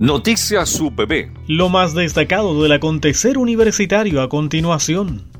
Noticias UPB. Lo más destacado del acontecer universitario a continuación.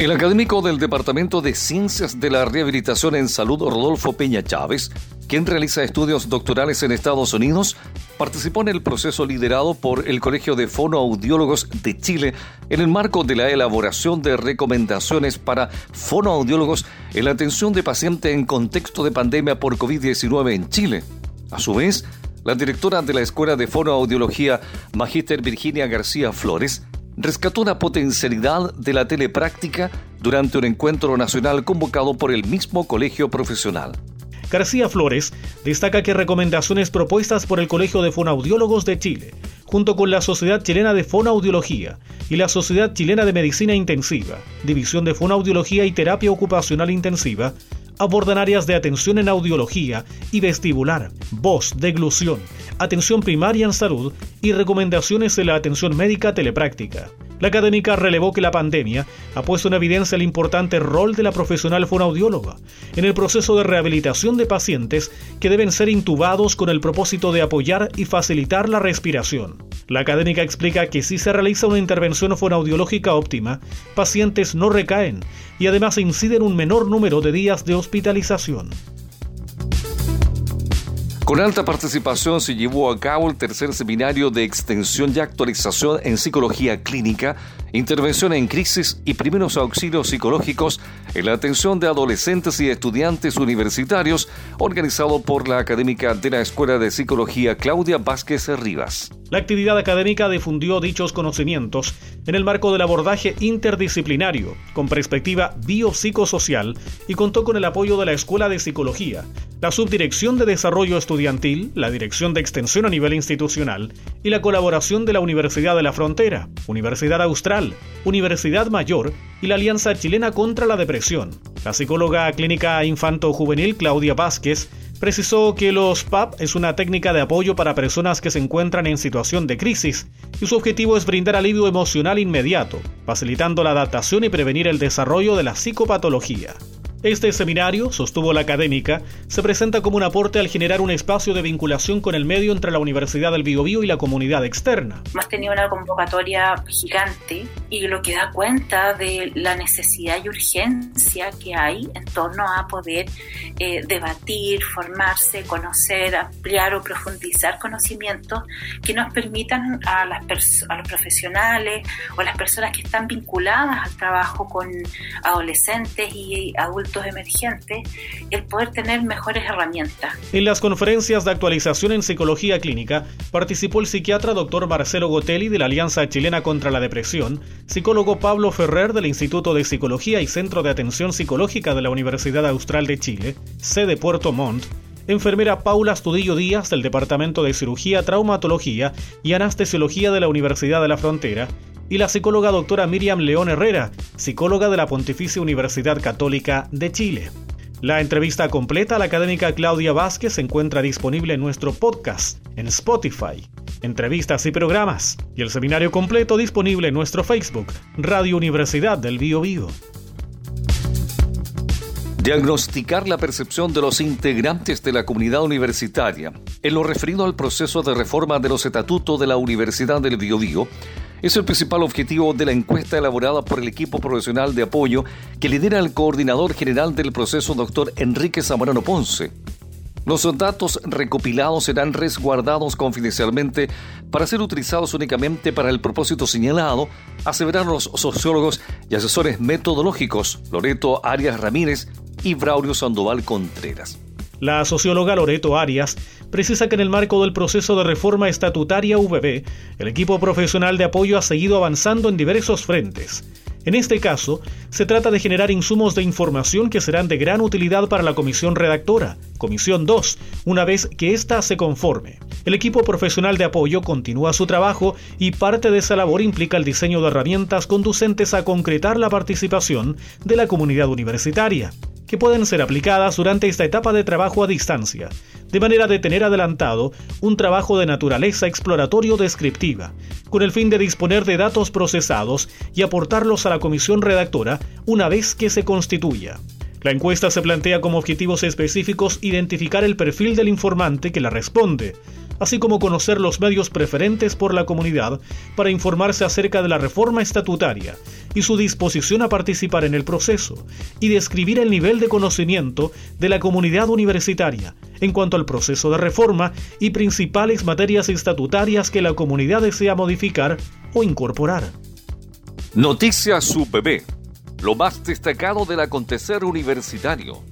El académico del Departamento de Ciencias de la Rehabilitación en Salud, Rodolfo Peña Chávez, quien realiza estudios doctorales en Estados Unidos, participó en el proceso liderado por el Colegio de Fonoaudiólogos de Chile en el marco de la elaboración de recomendaciones para fonoaudiólogos en la atención de pacientes en contexto de pandemia por COVID-19 en Chile. A su vez, la directora de la Escuela de Fonoaudiología, Magíster Virginia García Flores, rescató una potencialidad de la telepráctica durante un encuentro nacional convocado por el mismo colegio profesional. García Flores destaca que recomendaciones propuestas por el Colegio de Fonoaudiólogos de Chile, junto con la Sociedad Chilena de Fonoaudiología y la Sociedad Chilena de Medicina Intensiva, División de Fonoaudiología y Terapia Ocupacional Intensiva, abordan áreas de atención en audiología y vestibular, voz, deglución, atención primaria en salud y recomendaciones de la atención médica telepráctica. La académica relevó que la pandemia ha puesto en evidencia el importante rol de la profesional fonaudióloga en el proceso de rehabilitación de pacientes que deben ser intubados con el propósito de apoyar y facilitar la respiración. La académica explica que si se realiza una intervención fonaudiológica óptima, pacientes no recaen y además inciden un menor número de días de hospitalización. Con alta participación se llevó a cabo el tercer seminario de extensión y actualización en psicología clínica, intervención en crisis y primeros auxilios psicológicos en la atención de adolescentes y estudiantes universitarios, organizado por la académica de la Escuela de Psicología Claudia Vázquez Rivas. La actividad académica difundió dichos conocimientos en el marco del abordaje interdisciplinario, con perspectiva biopsicosocial, y contó con el apoyo de la Escuela de Psicología, la Subdirección de Desarrollo Estudiantil, la Dirección de Extensión a nivel institucional y la colaboración de la Universidad de la Frontera, Universidad Austral, Universidad Mayor y la Alianza Chilena contra la Depresión. La psicóloga clínica infanto-juvenil Claudia Vázquez precisó que los PAP es una técnica de apoyo para personas que se encuentran en situación de crisis y su objetivo es brindar alivio emocional inmediato, facilitando la adaptación y prevenir el desarrollo de la psicopatología. Este seminario, sostuvo la académica, se presenta como un aporte al generar un espacio de vinculación con el medio entre la Universidad del Biobío y la comunidad externa. Hemos tenido una convocatoria gigante y lo que da cuenta de la necesidad y urgencia que hay en torno a poder eh, debatir, formarse, conocer, ampliar o profundizar conocimientos que nos permitan a, las a los profesionales o a las personas que están vinculadas al trabajo con adolescentes y adultos emergentes, el poder tener mejores herramientas. En las conferencias de actualización en psicología clínica participó el psiquiatra doctor Marcelo Gotelli de la Alianza Chilena contra la Depresión, psicólogo Pablo Ferrer del Instituto de Psicología y Centro de Atención Psicológica de la Universidad Austral de Chile, sede Puerto Montt, enfermera Paula Astudillo Díaz del Departamento de Cirugía, Traumatología y Anestesiología de la Universidad de la Frontera, y la psicóloga doctora Miriam León Herrera, psicóloga de la Pontificia Universidad Católica de Chile. La entrevista completa a la académica Claudia Vázquez se encuentra disponible en nuestro podcast, en Spotify, entrevistas y programas, y el seminario completo disponible en nuestro Facebook, Radio Universidad del Bio Bio. Diagnosticar la percepción de los integrantes de la comunidad universitaria en lo referido al proceso de reforma de los estatutos de la Universidad del Biobío es el principal objetivo de la encuesta elaborada por el equipo profesional de apoyo que lidera el coordinador general del proceso, doctor Enrique Zamorano Ponce. Los datos recopilados serán resguardados confidencialmente para ser utilizados únicamente para el propósito señalado, aseveraron los sociólogos y asesores metodológicos Loreto Arias Ramírez y Braulio Sandoval Contreras. La socióloga Loreto Arias precisa que en el marco del proceso de reforma estatutaria VB, el equipo profesional de apoyo ha seguido avanzando en diversos frentes. En este caso, se trata de generar insumos de información que serán de gran utilidad para la comisión redactora, Comisión 2, una vez que ésta se conforme. El equipo profesional de apoyo continúa su trabajo y parte de esa labor implica el diseño de herramientas conducentes a concretar la participación de la comunidad universitaria que pueden ser aplicadas durante esta etapa de trabajo a distancia, de manera de tener adelantado un trabajo de naturaleza exploratorio descriptiva, con el fin de disponer de datos procesados y aportarlos a la comisión redactora una vez que se constituya. La encuesta se plantea como objetivos específicos identificar el perfil del informante que la responde, así como conocer los medios preferentes por la comunidad para informarse acerca de la reforma estatutaria y su disposición a participar en el proceso, y describir el nivel de conocimiento de la comunidad universitaria en cuanto al proceso de reforma y principales materias estatutarias que la comunidad desea modificar o incorporar. Noticias UPB, lo más destacado del acontecer universitario